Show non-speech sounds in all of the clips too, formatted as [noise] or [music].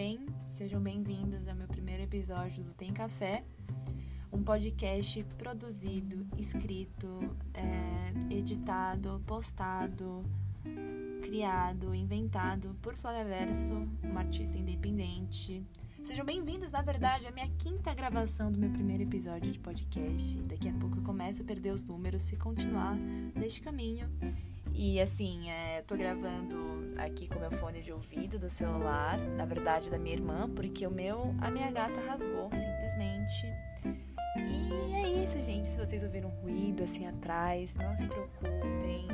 bem? Sejam bem-vindos ao meu primeiro episódio do Tem Café, um podcast produzido, escrito, é, editado, postado, criado, inventado por Flávia Verso, uma artista independente. Sejam bem-vindos, na verdade, à minha quinta gravação do meu primeiro episódio de podcast. Daqui a pouco eu começo a perder os números se continuar neste caminho. E assim, é, tô gravando aqui com meu fone de ouvido do celular, na verdade da minha irmã, porque o meu, a minha gata rasgou, simplesmente. E é isso, gente. Se vocês ouviram ruído assim atrás, não se preocupem.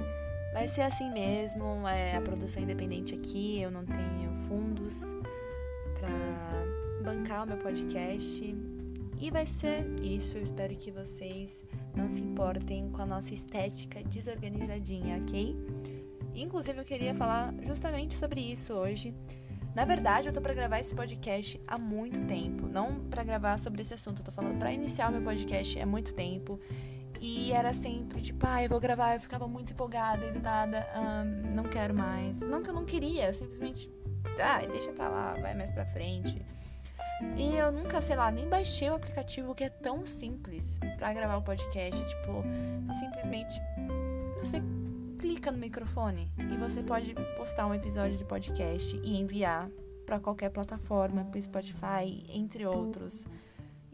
Vai ser assim mesmo, é a produção independente aqui, eu não tenho fundos para bancar o meu podcast. E vai ser isso. Eu espero que vocês não se importem com a nossa estética desorganizadinha, ok? Inclusive, eu queria falar justamente sobre isso hoje. Na verdade, eu tô para gravar esse podcast há muito tempo, não para gravar sobre esse assunto, eu tô falando para iniciar o meu podcast há muito tempo. E era sempre tipo, ah, eu vou gravar, eu ficava muito empolgada e do nada, um, não quero mais. Não que eu não queria, simplesmente, ah, deixa pra lá, vai mais pra frente. E eu nunca, sei lá, nem baixei o aplicativo que é tão simples para gravar o podcast. Tipo, simplesmente você clica no microfone e você pode postar um episódio de podcast e enviar para qualquer plataforma, pro Spotify, entre outros.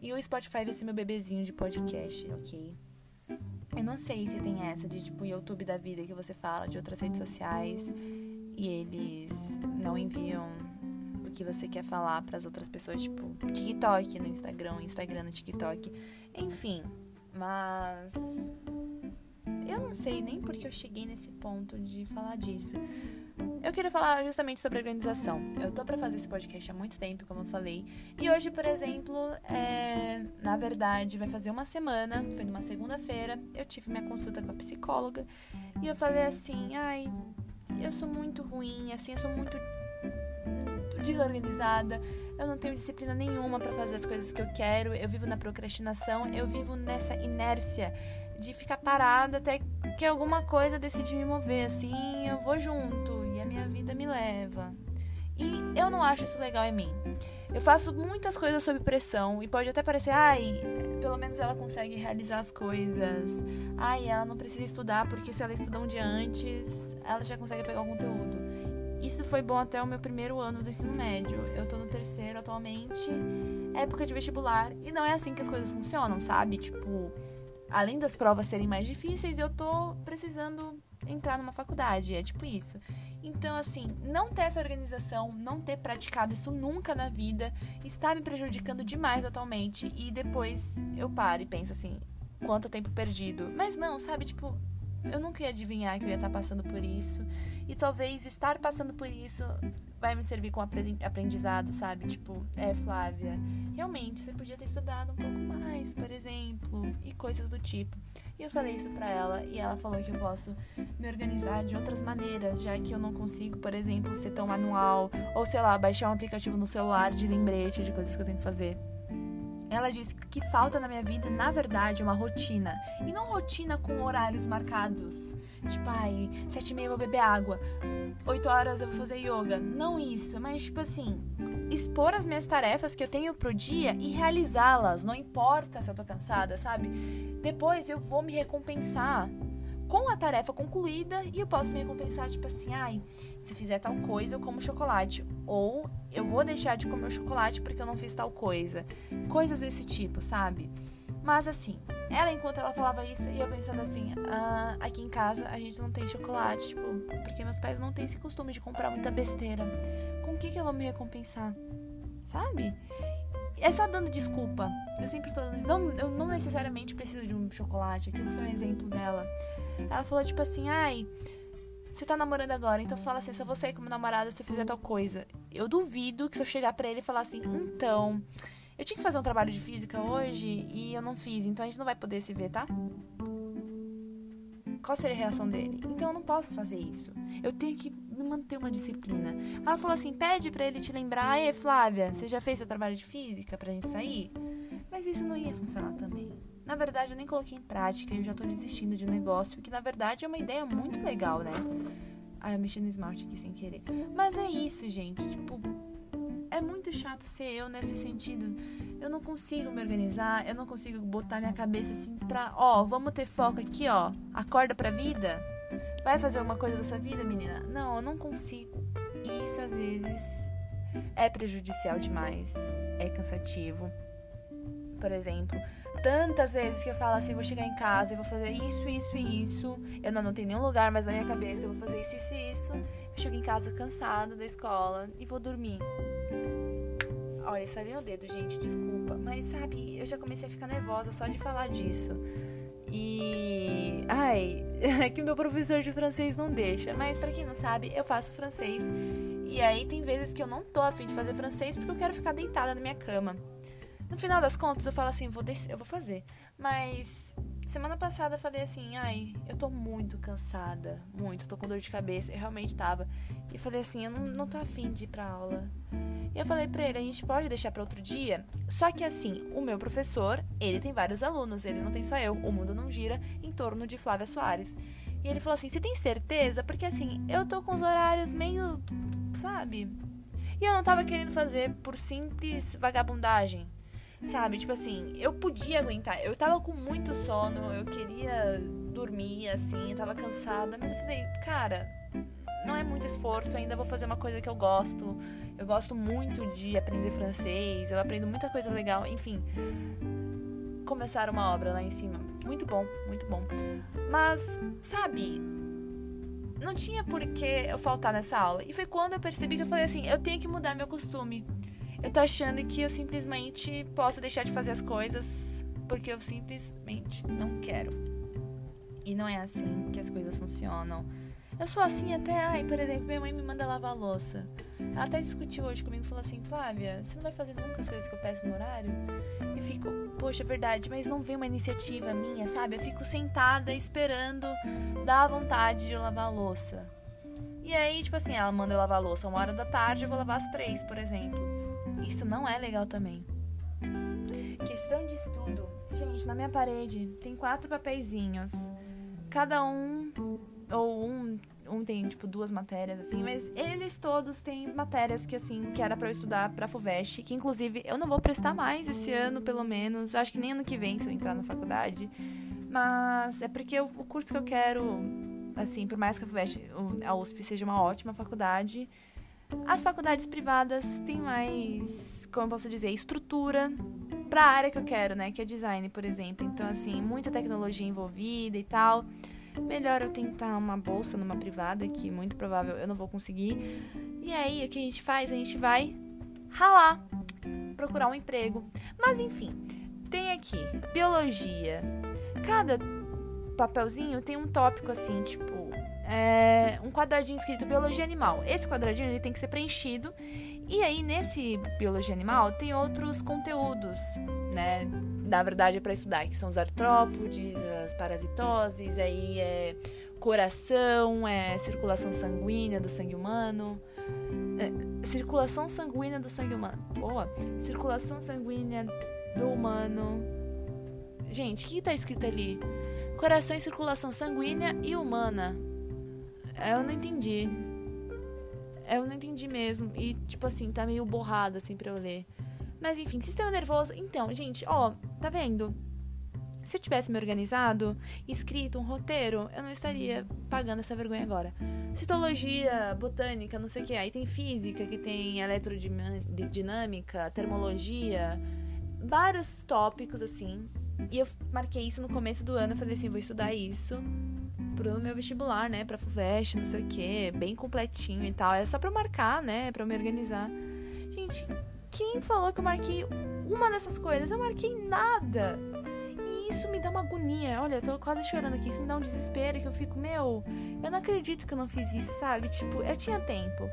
E o Spotify vai ser meu bebezinho de podcast, ok? Eu não sei se tem essa de tipo YouTube da vida que você fala de outras redes sociais e eles não enviam que você quer falar para as outras pessoas, tipo TikTok no Instagram, Instagram no TikTok, enfim. Mas eu não sei nem porque eu cheguei nesse ponto de falar disso. Eu queria falar justamente sobre organização. Eu tô para fazer esse podcast há muito tempo, como eu falei. E hoje, por exemplo, é... na verdade, vai fazer uma semana, foi numa segunda-feira, eu tive minha consulta com a psicóloga e eu falei assim: "Ai, eu sou muito ruim, assim, eu sou muito desorganizada, eu não tenho disciplina nenhuma para fazer as coisas que eu quero, eu vivo na procrastinação, eu vivo nessa inércia de ficar parada até que alguma coisa decide me mover, assim, eu vou junto e a minha vida me leva. E eu não acho isso legal em mim. Eu faço muitas coisas sob pressão e pode até parecer, ai, pelo menos ela consegue realizar as coisas. Ai, ela não precisa estudar porque se ela estudar um dia antes, ela já consegue pegar o conteúdo. Isso foi bom até o meu primeiro ano do ensino médio. Eu tô no terceiro atualmente, época de vestibular, e não é assim que as coisas funcionam, sabe? Tipo, além das provas serem mais difíceis, eu tô precisando entrar numa faculdade, é tipo isso. Então, assim, não ter essa organização, não ter praticado isso nunca na vida, está me prejudicando demais atualmente. E depois eu paro e penso assim, quanto tempo perdido. Mas não, sabe, tipo, eu nunca ia adivinhar que eu ia estar passando por isso. E talvez estar passando por isso vai me servir como aprendizado, sabe? Tipo, é, Flávia, realmente você podia ter estudado um pouco mais, por exemplo, e coisas do tipo. E eu falei isso pra ela e ela falou que eu posso me organizar de outras maneiras, já que eu não consigo, por exemplo, ser tão manual, ou sei lá, baixar um aplicativo no celular de lembrete de coisas que eu tenho que fazer. Ela disse que o que falta na minha vida, na verdade, é uma rotina. E não rotina com horários marcados. Tipo, ai, sete e meia eu vou beber água. Oito horas eu vou fazer yoga. Não isso, mas tipo assim, expor as minhas tarefas que eu tenho pro dia e realizá-las. Não importa se eu tô cansada, sabe? Depois eu vou me recompensar com a tarefa concluída e eu posso me recompensar, tipo assim, ai, se fizer tal coisa, eu como chocolate. Ou eu vou deixar de comer o chocolate porque eu não fiz tal coisa. Coisas desse tipo, sabe? Mas assim, ela, enquanto ela falava isso, ia pensando assim: ah, aqui em casa a gente não tem chocolate, tipo, porque meus pais não têm esse costume de comprar muita besteira. Com o que, que eu vou me recompensar? Sabe? É só dando desculpa. Eu sempre tô dando. Não, eu não necessariamente preciso de um chocolate. Aquilo foi um exemplo dela. Ela falou, tipo assim, ai. Você tá namorando agora, então fala assim, vou sair como namorada se eu fizer tal coisa. Eu duvido que se eu chegar pra ele e falar assim, então. Eu tinha que fazer um trabalho de física hoje e eu não fiz, então a gente não vai poder se ver, tá? Qual seria a reação dele? Então eu não posso fazer isso. Eu tenho que manter uma disciplina. Ela falou assim: pede para ele te lembrar, ei, Flávia, você já fez seu trabalho de física pra gente sair? Mas isso não ia funcionar também. Na verdade, eu nem coloquei em prática e eu já tô desistindo de um negócio que, na verdade, é uma ideia muito legal, né? Ah, eu mexi no smart aqui sem querer. Mas é isso, gente. Tipo, é muito chato ser eu nesse sentido. Eu não consigo me organizar, eu não consigo botar minha cabeça assim pra, ó, vamos ter foco aqui, ó. Acorda pra vida. Vai fazer alguma coisa da sua vida, menina? Não, eu não consigo. Isso às vezes é prejudicial demais, é cansativo. Por exemplo, tantas vezes que eu falo assim, vou chegar em casa e vou fazer isso, isso e isso. Eu não anotei nenhum lugar, mas na minha cabeça eu vou fazer isso, isso e isso. Eu chego em casa cansada da escola e vou dormir. Olha, saiu o dedo, gente, desculpa. Mas sabe, eu já comecei a ficar nervosa só de falar disso. E. Ai, [laughs] é que meu professor de francês não deixa. Mas para quem não sabe, eu faço francês. E aí tem vezes que eu não tô afim de fazer francês porque eu quero ficar deitada na minha cama. No final das contas, eu falo assim, vou eu vou fazer. Mas semana passada eu falei assim, ai, eu tô muito cansada, muito, tô com dor de cabeça, eu realmente tava. E falei assim, eu não, não tô afim de ir pra aula. E eu falei pra ele, a gente pode deixar para outro dia? Só que assim, o meu professor, ele tem vários alunos, ele não tem só eu. O mundo não gira em torno de Flávia Soares. E ele falou assim: Você tem certeza? Porque assim, eu tô com os horários meio. Sabe? E eu não tava querendo fazer por simples vagabundagem. Sabe? Tipo assim, eu podia aguentar. Eu tava com muito sono, eu queria dormir, assim, eu tava cansada. Mas eu falei, cara, não é muito esforço, ainda vou fazer uma coisa que eu gosto. Eu gosto muito de aprender francês, eu aprendo muita coisa legal, enfim. Começar uma obra lá em cima. Muito bom, muito bom. Mas, sabe, não tinha por que eu faltar nessa aula. E foi quando eu percebi que eu falei assim: eu tenho que mudar meu costume. Eu tô achando que eu simplesmente posso deixar de fazer as coisas porque eu simplesmente não quero. E não é assim que as coisas funcionam. Eu sou assim até, ai, por exemplo, minha mãe me manda lavar louça. Ela até discutiu hoje comigo, falou assim, Flávia, você não vai fazer nunca as coisas que eu peço no horário? E fico, poxa, é verdade, mas não vem uma iniciativa minha, sabe? Eu fico sentada esperando dar vontade de eu lavar louça. E aí, tipo assim, ela manda eu lavar louça uma hora da tarde, eu vou lavar às três, por exemplo. Isso não é legal também. Questão de estudo. Gente, na minha parede tem quatro papeizinhos. Cada um ou um, um tem, tipo, duas matérias, assim, mas eles todos têm matérias que, assim, que era para eu estudar pra FUVEST, que inclusive eu não vou prestar mais esse ano, pelo menos, acho que nem ano que vem, se eu entrar na faculdade, mas é porque o, o curso que eu quero, assim, por mais que a FUVEST, a USP seja uma ótima faculdade, as faculdades privadas têm mais, como eu posso dizer, estrutura para a área que eu quero, né? Que é design, por exemplo. Então, assim, muita tecnologia envolvida e tal melhor eu tentar uma bolsa numa privada, que muito provável eu não vou conseguir. E aí, o que a gente faz? A gente vai ralar, procurar um emprego. Mas enfim, tem aqui biologia. Cada papelzinho tem um tópico assim, tipo, é, um quadradinho escrito biologia animal. Esse quadradinho ele tem que ser preenchido. E aí, nesse biologia animal, tem outros conteúdos, né? na verdade é para estudar, que são os artrópodes, as parasitoses, aí é coração, é circulação sanguínea do sangue humano. É, circulação sanguínea do sangue humano. Boa. Circulação sanguínea do humano. Gente, o que tá escrito ali? Coração e circulação sanguínea e humana. Eu não entendi. Eu não entendi mesmo. E, tipo assim, tá meio borrado assim pra eu ler. Mas enfim, sistema nervoso. Então, gente, ó, tá vendo? Se eu tivesse me organizado, escrito um roteiro, eu não estaria pagando essa vergonha agora. Citologia, botânica, não sei o que. Aí tem física, que tem eletrodinâmica, termologia, vários tópicos assim. E eu marquei isso no começo do ano. Eu falei assim: vou estudar isso pro meu vestibular, né? Pra FUVEST, não sei o que, bem completinho e tal. É só pra eu marcar, né? Pra eu me organizar. Gente, quem falou que eu marquei uma dessas coisas? Eu marquei nada. E isso me dá uma agonia. Olha, eu tô quase chorando aqui. Isso me dá um desespero que eu fico, meu, eu não acredito que eu não fiz isso, sabe? Tipo, eu tinha tempo.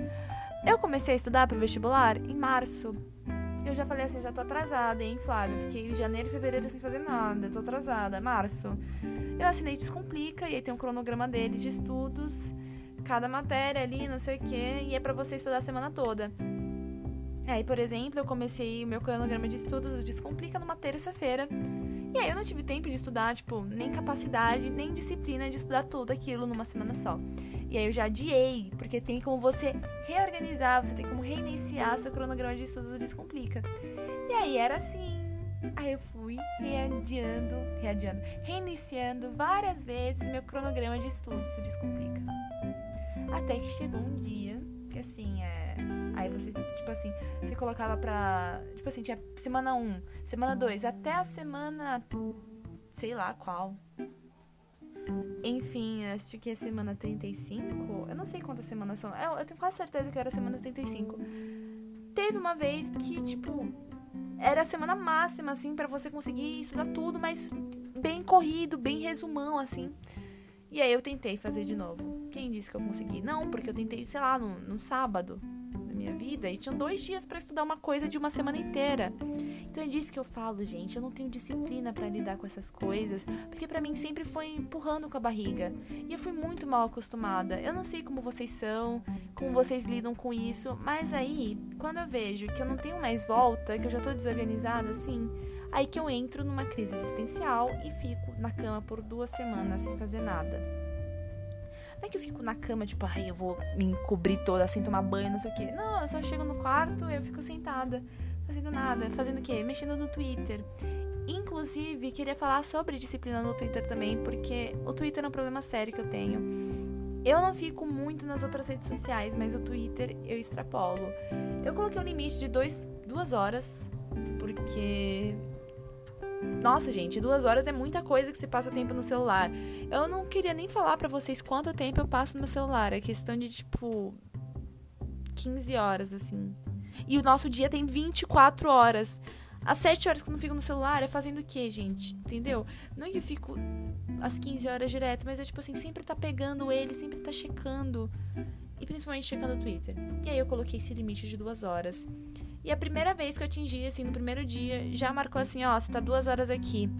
Eu comecei a estudar pro vestibular em março. Eu já falei assim, já tô atrasada, hein, Flávia? Fiquei janeiro e fevereiro sem fazer nada, tô atrasada. Março. Eu assinei Descomplica e aí tem um cronograma deles de estudos, cada matéria ali, não sei o quê, e é para você estudar a semana toda. Aí, por exemplo, eu comecei o meu cronograma de estudos Descomplica numa terça-feira. E aí eu não tive tempo de estudar, tipo, nem capacidade, nem disciplina de estudar tudo aquilo numa semana só. E aí eu já adiei, porque tem como você reorganizar, você tem como reiniciar seu cronograma de estudos do Descomplica. E aí era assim. Aí eu fui readiando, readiando, reiniciando várias vezes meu cronograma de estudos do Descomplica. Até que chegou um dia assim, é. Aí você, tipo assim, você colocava pra. Tipo assim, tinha semana 1, semana 2, até a semana. Sei lá qual. Enfim, acho que é semana 35. Eu não sei quantas semanas são. Eu, eu tenho quase certeza que era semana 35. Teve uma vez que, tipo, era a semana máxima, assim, para você conseguir estudar tudo, mas bem corrido, bem resumão, assim. E aí eu tentei fazer de novo. Quem disse que eu consegui? Não, porque eu tentei, sei lá, no, no sábado da minha vida e tinha dois dias para estudar uma coisa de uma semana inteira. Então é disso que eu falo, gente. Eu não tenho disciplina para lidar com essas coisas, porque para mim sempre foi empurrando com a barriga. E eu fui muito mal acostumada. Eu não sei como vocês são, como vocês lidam com isso, mas aí, quando eu vejo que eu não tenho mais volta, que eu já tô desorganizada assim, Aí que eu entro numa crise existencial e fico na cama por duas semanas sem fazer nada. Não é que eu fico na cama, tipo, ai, eu vou me encobrir toda, assim, tomar banho, não sei o quê. Não, eu só chego no quarto eu fico sentada, fazendo nada. Fazendo o quê? Mexendo no Twitter. Inclusive, queria falar sobre disciplina no Twitter também, porque o Twitter é um problema sério que eu tenho. Eu não fico muito nas outras redes sociais, mas o Twitter eu extrapolo. Eu coloquei um limite de dois, duas horas, porque nossa, gente, duas horas é muita coisa que se passa tempo no celular. Eu não queria nem falar para vocês quanto tempo eu passo no meu celular. É questão de, tipo, 15 horas, assim. E o nosso dia tem 24 horas. As 7 horas que eu não fico no celular é fazendo o quê, gente? Entendeu? Não é que eu fico às 15 horas direto, mas é tipo assim, sempre tá pegando ele, sempre tá checando. E principalmente checando o Twitter. E aí eu coloquei esse limite de duas horas. E a primeira vez que eu atingi, assim, no primeiro dia, já marcou assim, ó, você tá duas horas aqui.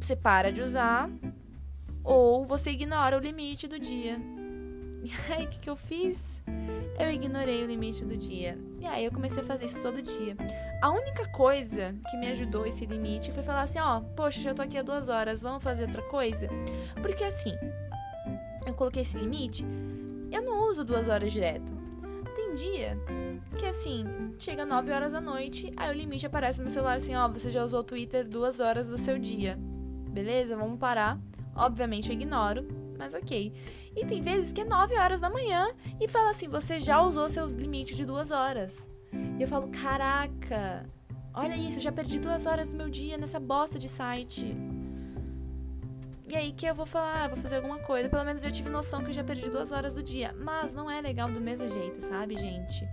Você para de usar ou você ignora o limite do dia. E [laughs] aí, o que, que eu fiz? Eu ignorei o limite do dia. E aí eu comecei a fazer isso todo dia. A única coisa que me ajudou esse limite foi falar assim, ó, poxa, já tô aqui há duas horas, vamos fazer outra coisa? Porque assim, eu coloquei esse limite, eu não uso duas horas direto. Dia que assim, chega 9 horas da noite, aí o limite aparece no celular assim, ó, você já usou o Twitter duas horas do seu dia. Beleza? Vamos parar. Obviamente eu ignoro, mas ok. E tem vezes que é 9 horas da manhã e fala assim, você já usou seu limite de duas horas. E eu falo, caraca, olha isso, eu já perdi duas horas do meu dia nessa bosta de site. E aí que eu vou falar, ah, vou fazer alguma coisa. Pelo menos eu tive noção que eu já perdi duas horas do dia. Mas não é legal do mesmo jeito, sabe, gente?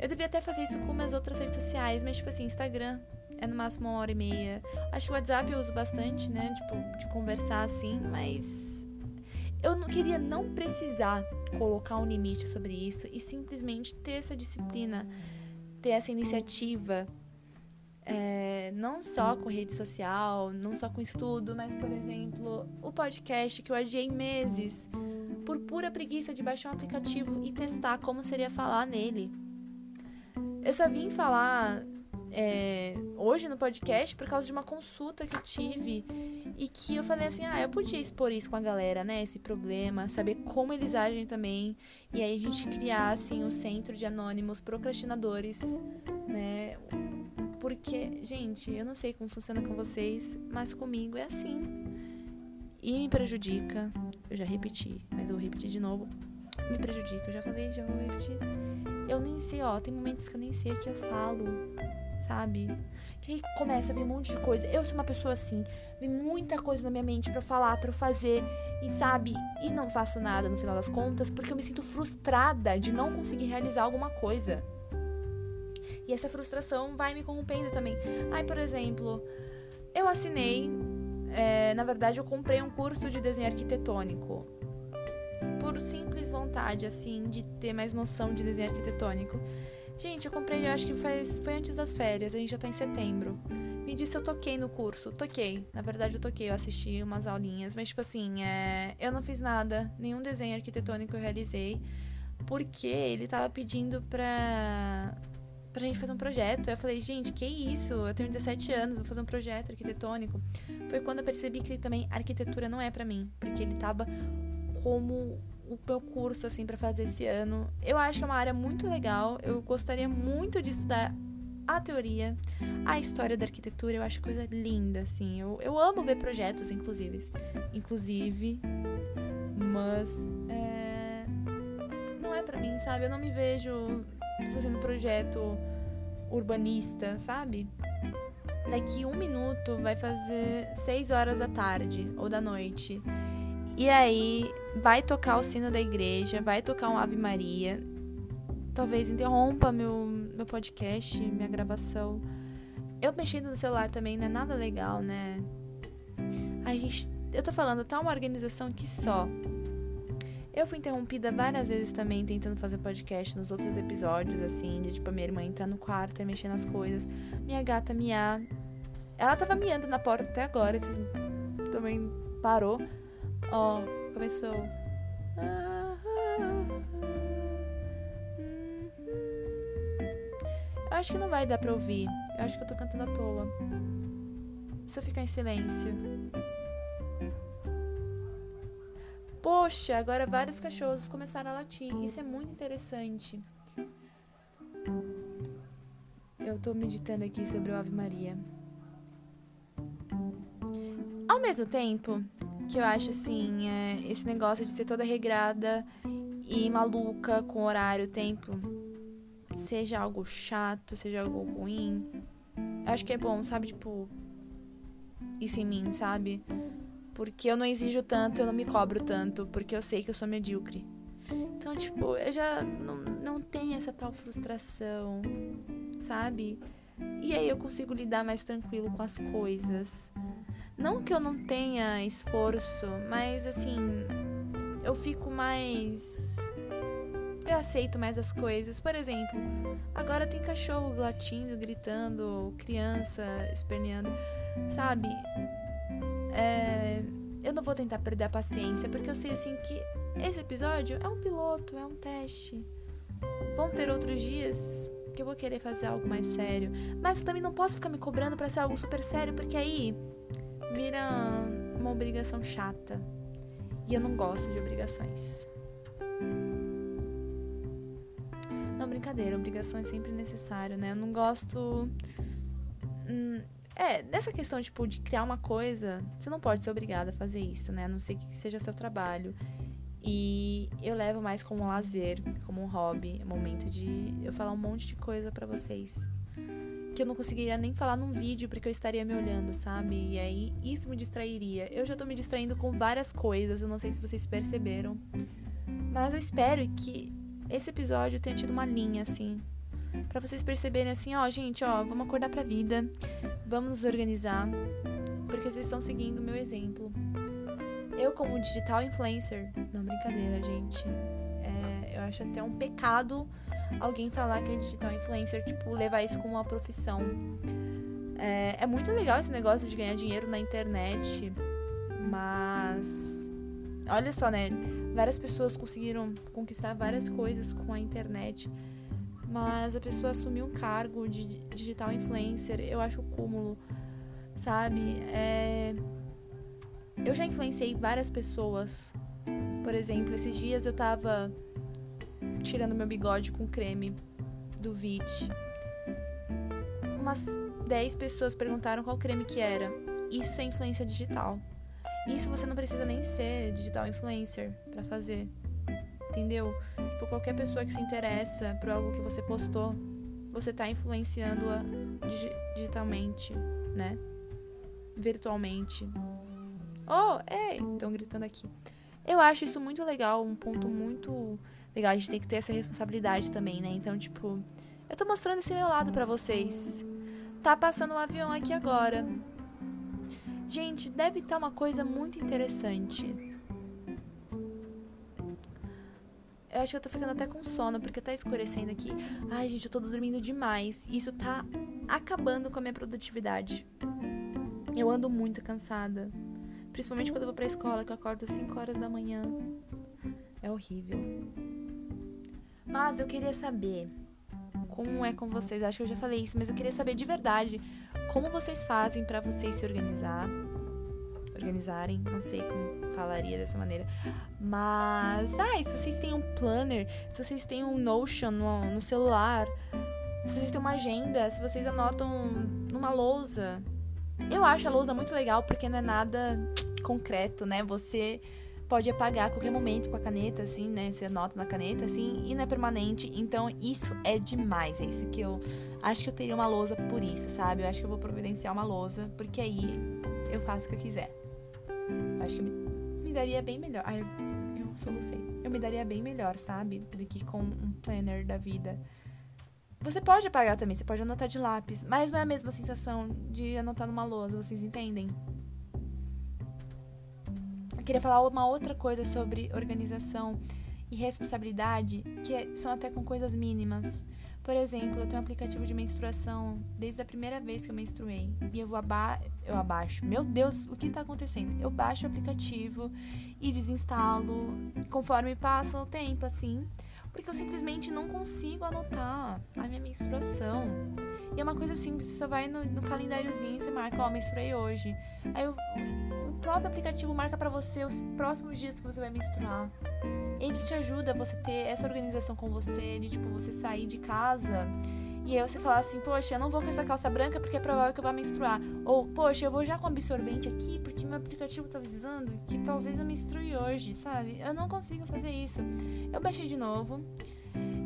Eu devia até fazer isso com minhas outras redes sociais, mas tipo assim, Instagram é no máximo uma hora e meia. Acho que o WhatsApp eu uso bastante, né? Tipo, de conversar assim, mas. Eu não queria não precisar colocar um limite sobre isso e simplesmente ter essa disciplina, ter essa iniciativa é, não só com rede social, não só com estudo, mas, por exemplo, o podcast que eu adiei meses por pura preguiça de baixar um aplicativo e testar como seria falar nele. Eu só vim falar é, hoje no podcast por causa de uma consulta que eu tive e que eu falei assim, ah, eu podia expor isso com a galera, né, esse problema, saber como eles agem também, e aí a gente criar, assim, um centro de anônimos procrastinadores, né, porque, gente, eu não sei como funciona com vocês, mas comigo é assim. E me prejudica. Eu já repeti, mas eu vou repetir de novo. Me prejudica, eu já falei, já vou repetir. Eu nem sei, ó, tem momentos que eu nem sei o que eu falo, sabe? Que aí começa a vir um monte de coisa. Eu sou uma pessoa assim, vem muita coisa na minha mente para falar, para fazer, e sabe? E não faço nada no final das contas, porque eu me sinto frustrada de não conseguir realizar alguma coisa. E essa frustração vai me corrompendo também. Ai, por exemplo, eu assinei. É, na verdade, eu comprei um curso de desenho arquitetônico. Por simples vontade, assim, de ter mais noção de desenho arquitetônico. Gente, eu comprei, eu acho que faz, foi antes das férias, a gente já tá em setembro. Me disse eu toquei no curso. Toquei. Na verdade, eu toquei, eu assisti umas aulinhas. Mas, tipo assim, é, eu não fiz nada. Nenhum desenho arquitetônico eu realizei. Porque ele tava pedindo pra pra gente fazer um projeto. Eu falei, gente, que isso? Eu tenho 17 anos, vou fazer um projeto arquitetônico. Foi quando eu percebi que também arquitetura não é para mim, porque ele tava como o meu curso assim para fazer esse ano. Eu acho que é uma área muito legal. Eu gostaria muito de estudar a teoria, a história da arquitetura, eu acho coisa linda, assim. Eu, eu amo ver projetos, inclusive. Inclusive, mas é, não é para mim, sabe? Eu não me vejo fazendo projeto urbanista, sabe? Daqui um minuto vai fazer seis horas da tarde ou da noite. E aí vai tocar o sino da igreja, vai tocar um Ave Maria. Talvez interrompa meu, meu podcast, minha gravação. Eu mexendo no celular também não é nada legal, né? A gente. Eu tô falando, tá uma organização que só eu fui interrompida várias vezes também tentando fazer podcast nos outros episódios, assim, de tipo a minha irmã entrar no quarto e mexer nas coisas. Minha gata miar. Ela tava miando na porta até agora, vocês também parou. Ó, oh, começou. Eu acho que não vai dar pra ouvir. Eu acho que eu tô cantando à toa. Se eu ficar em silêncio. Poxa, agora vários cachorros começaram a latir. Isso é muito interessante. Eu tô meditando aqui sobre o Ave Maria. Ao mesmo tempo que eu acho assim, é, esse negócio de ser toda regrada e maluca com horário, tempo, seja algo chato, seja algo ruim, eu acho que é bom, sabe? Tipo, isso em mim, sabe? Porque eu não exijo tanto, eu não me cobro tanto, porque eu sei que eu sou medíocre. Então, tipo, eu já não, não tenho essa tal frustração, sabe? E aí eu consigo lidar mais tranquilo com as coisas. Não que eu não tenha esforço, mas assim, eu fico mais. Eu aceito mais as coisas. Por exemplo, agora tem cachorro latindo, gritando, criança esperneando, sabe? É, eu não vou tentar perder a paciência, porque eu sei assim que esse episódio é um piloto, é um teste. Vão ter outros dias que eu vou querer fazer algo mais sério. Mas eu também não posso ficar me cobrando para ser algo super sério, porque aí vira uma obrigação chata. E eu não gosto de obrigações. Não, brincadeira, obrigação é sempre necessário, né? Eu não gosto. Hum, é, nessa questão, tipo, de criar uma coisa, você não pode ser obrigada a fazer isso, né? A não ser que seja seu trabalho. E eu levo mais como um lazer, como um hobby, um momento de eu falar um monte de coisa para vocês. Que eu não conseguiria nem falar num vídeo porque eu estaria me olhando, sabe? E aí isso me distrairia. Eu já tô me distraindo com várias coisas, eu não sei se vocês perceberam. Mas eu espero que esse episódio tenha tido uma linha, assim, para vocês perceberem assim, ó, gente, ó, vamos acordar pra vida, vamos nos organizar, porque vocês estão seguindo o meu exemplo. Eu, como digital influencer, não brincadeira, gente, é, eu acho até um pecado alguém falar que é digital influencer, tipo, levar isso como uma profissão. É, é muito legal esse negócio de ganhar dinheiro na internet, mas olha só, né? Várias pessoas conseguiram conquistar várias coisas com a internet mas a pessoa assumir um cargo de digital influencer, eu acho o cúmulo, sabe? É... Eu já influenciei várias pessoas. Por exemplo, esses dias eu tava tirando meu bigode com creme do Vit. Umas 10 pessoas perguntaram qual creme que era. Isso é influência digital. Isso você não precisa nem ser digital influencer para fazer. Entendeu? Tipo, qualquer pessoa que se interessa por algo que você postou, você tá influenciando-a dig digitalmente, né? Virtualmente. Oh, ei! Estão gritando aqui. Eu acho isso muito legal, um ponto muito legal. A gente tem que ter essa responsabilidade também, né? Então, tipo, eu tô mostrando esse meu lado para vocês. Tá passando um avião aqui agora. Gente, deve estar uma coisa muito interessante. Eu acho que eu tô ficando até com sono, porque tá escurecendo aqui. Ai, gente, eu tô dormindo demais. Isso tá acabando com a minha produtividade. Eu ando muito cansada. Principalmente quando eu vou pra escola, que eu acordo às 5 horas da manhã. É horrível. Mas eu queria saber como é com vocês. Acho que eu já falei isso, mas eu queria saber de verdade como vocês fazem para vocês se organizar. Organizarem, não sei como falaria dessa maneira. Mas, ah, se vocês têm um planner, se vocês têm um Notion no, no celular, se vocês têm uma agenda, se vocês anotam numa lousa. Eu acho a lousa muito legal porque não é nada concreto, né? Você pode apagar a qualquer momento com a caneta, assim, né? Você anota na caneta, assim, e não é permanente. Então, isso é demais. É isso que eu acho que eu teria uma lousa por isso, sabe? Eu acho que eu vou providenciar uma lousa, porque aí eu faço o que eu quiser. Eu acho que me, daria bem melhor. Ai, eu, eu solucei. Eu me daria bem melhor, sabe? Do que com um planner da vida. Você pode apagar também, você pode anotar de lápis, mas não é a mesma sensação de anotar numa lousa, vocês entendem? Eu queria falar uma outra coisa sobre organização e responsabilidade, que é, são até com coisas mínimas. Por exemplo, eu tenho um aplicativo de menstruação desde a primeira vez que eu menstruei. E eu vou aba eu abaixo. Meu Deus, o que está acontecendo? Eu baixo o aplicativo e desinstalo conforme passa o tempo, assim porque eu simplesmente não consigo anotar a minha menstruação. E é uma coisa simples, você só vai no, no calendáriozinho e você marca, ó, oh, menstruei hoje. Aí o próprio aplicativo marca para você os próximos dias que você vai menstruar. Ele te ajuda a você ter essa organização com você, de tipo, você sair de casa e aí você fala assim, poxa, eu não vou com essa calça branca porque é provável que eu vá menstruar. Ou, poxa, eu vou já com absorvente aqui porque meu aplicativo tá avisando que talvez eu menstrue hoje, sabe? Eu não consigo fazer isso. Eu baixei de novo.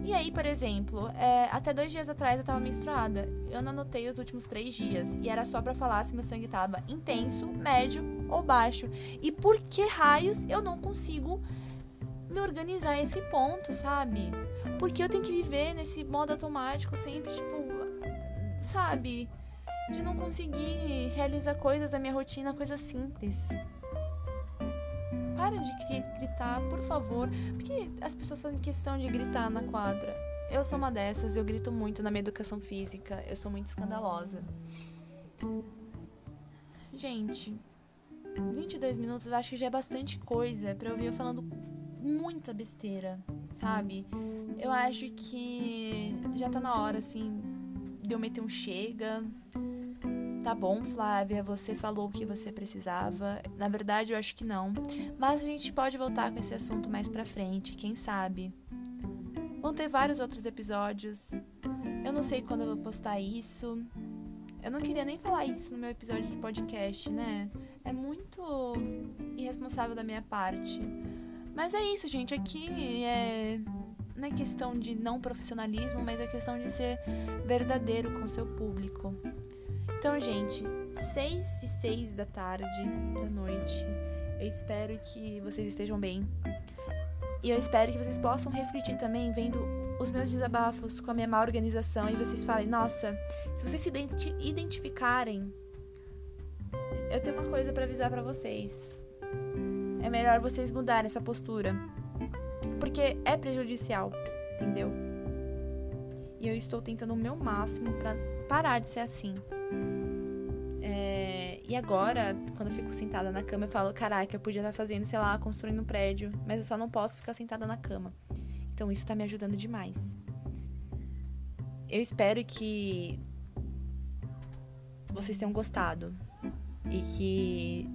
E aí, por exemplo, é, até dois dias atrás eu tava menstruada. Eu não anotei os últimos três dias. E era só para falar se meu sangue tava intenso, médio ou baixo. E por que raios eu não consigo me organizar esse ponto, sabe? Porque eu tenho que viver nesse modo automático sempre, tipo, sabe? De não conseguir realizar coisas da minha rotina, coisas simples. Para de gritar, por favor. Porque as pessoas fazem questão de gritar na quadra. Eu sou uma dessas, eu grito muito na minha educação física. Eu sou muito escandalosa. Gente, 22 minutos eu acho que já é bastante coisa para eu vir falando muita besteira, sabe? Eu acho que já tá na hora, assim, de eu meter um chega. Tá bom, Flávia, você falou o que você precisava. Na verdade, eu acho que não. Mas a gente pode voltar com esse assunto mais pra frente, quem sabe? Vão ter vários outros episódios. Eu não sei quando eu vou postar isso. Eu não queria nem falar isso no meu episódio de podcast, né? É muito irresponsável da minha parte. Mas é isso, gente. Aqui é. Não é questão de não profissionalismo, mas é questão de ser verdadeiro com seu público. Então, gente, 6 e 6 da tarde, da noite. Eu espero que vocês estejam bem. E eu espero que vocês possam refletir também vendo os meus desabafos com a minha má organização e vocês falem, nossa, se vocês se identificarem, eu tenho uma coisa para avisar para vocês é melhor vocês mudarem essa postura. Porque é prejudicial, entendeu? E eu estou tentando o meu máximo para parar de ser assim. É... E agora, quando eu fico sentada na cama, eu falo: caraca, eu podia estar fazendo, sei lá, construindo um prédio, mas eu só não posso ficar sentada na cama. Então isso tá me ajudando demais. Eu espero que vocês tenham gostado e que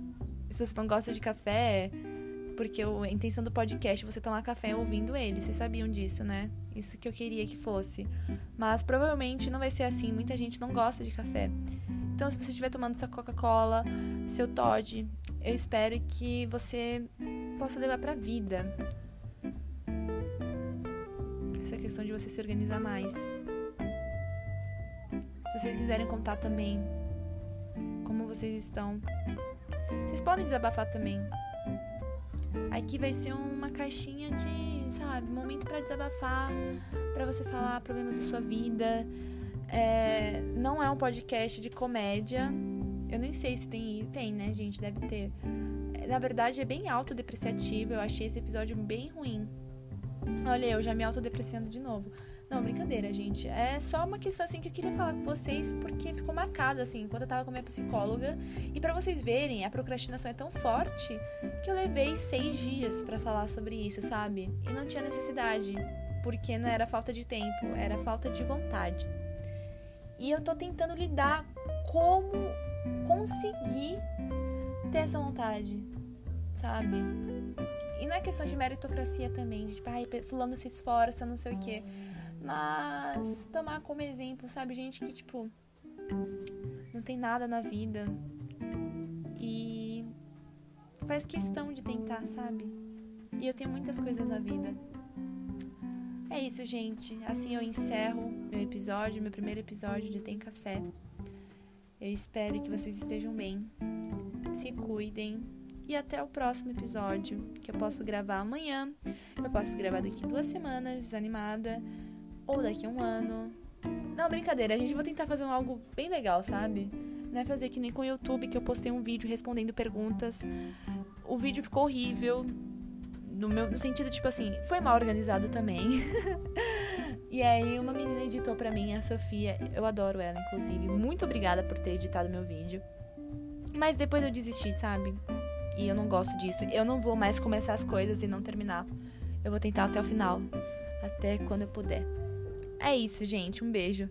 se você não gosta de café, porque a intenção do podcast é você tomar café ouvindo ele. Vocês sabiam disso, né? Isso que eu queria que fosse. Mas provavelmente não vai ser assim. Muita gente não gosta de café. Então, se você estiver tomando sua Coca-Cola, seu Todd, eu espero que você possa levar pra vida essa questão de você se organizar mais. Se vocês quiserem contar também vocês estão, vocês podem desabafar também. Aqui vai ser uma caixinha de, sabe, momento para desabafar, para você falar problemas da sua vida. É, não é um podcast de comédia. Eu nem sei se tem, tem, né, gente? Deve ter. Na verdade, é bem autodepreciativo. Eu achei esse episódio bem ruim. Olha, eu já me autodepreciando de novo. Não, brincadeira, gente. É só uma questão assim que eu queria falar com vocês porque ficou marcado assim, enquanto eu tava com a minha psicóloga. E para vocês verem, a procrastinação é tão forte que eu levei seis dias para falar sobre isso, sabe? E não tinha necessidade. porque não era falta de tempo, era falta de vontade. E eu tô tentando lidar como conseguir ter essa vontade, sabe? E não é questão de meritocracia também, de tipo, ai, fulano se esforça, não sei o quê. Mas tomar como exemplo, sabe, gente que, tipo, não tem nada na vida e faz questão de tentar, sabe? E eu tenho muitas coisas na vida. É isso, gente. Assim eu encerro meu episódio, meu primeiro episódio de Tem Café. Eu espero que vocês estejam bem, se cuidem e até o próximo episódio que eu posso gravar amanhã, eu posso gravar daqui duas semanas, desanimada, ou daqui a um ano. Não, brincadeira, a gente vai tentar fazer algo bem legal, sabe? Não é fazer que nem com o YouTube que eu postei um vídeo respondendo perguntas. O vídeo ficou horrível. No, meu, no sentido, tipo assim, foi mal organizado também. [laughs] E aí uma menina editou para mim, a Sofia. Eu adoro ela, inclusive. Muito obrigada por ter editado meu vídeo. Mas depois eu desisti, sabe? E eu não gosto disso. Eu não vou mais começar as coisas e não terminar. Eu vou tentar até o final. Até quando eu puder. É isso, gente. Um beijo.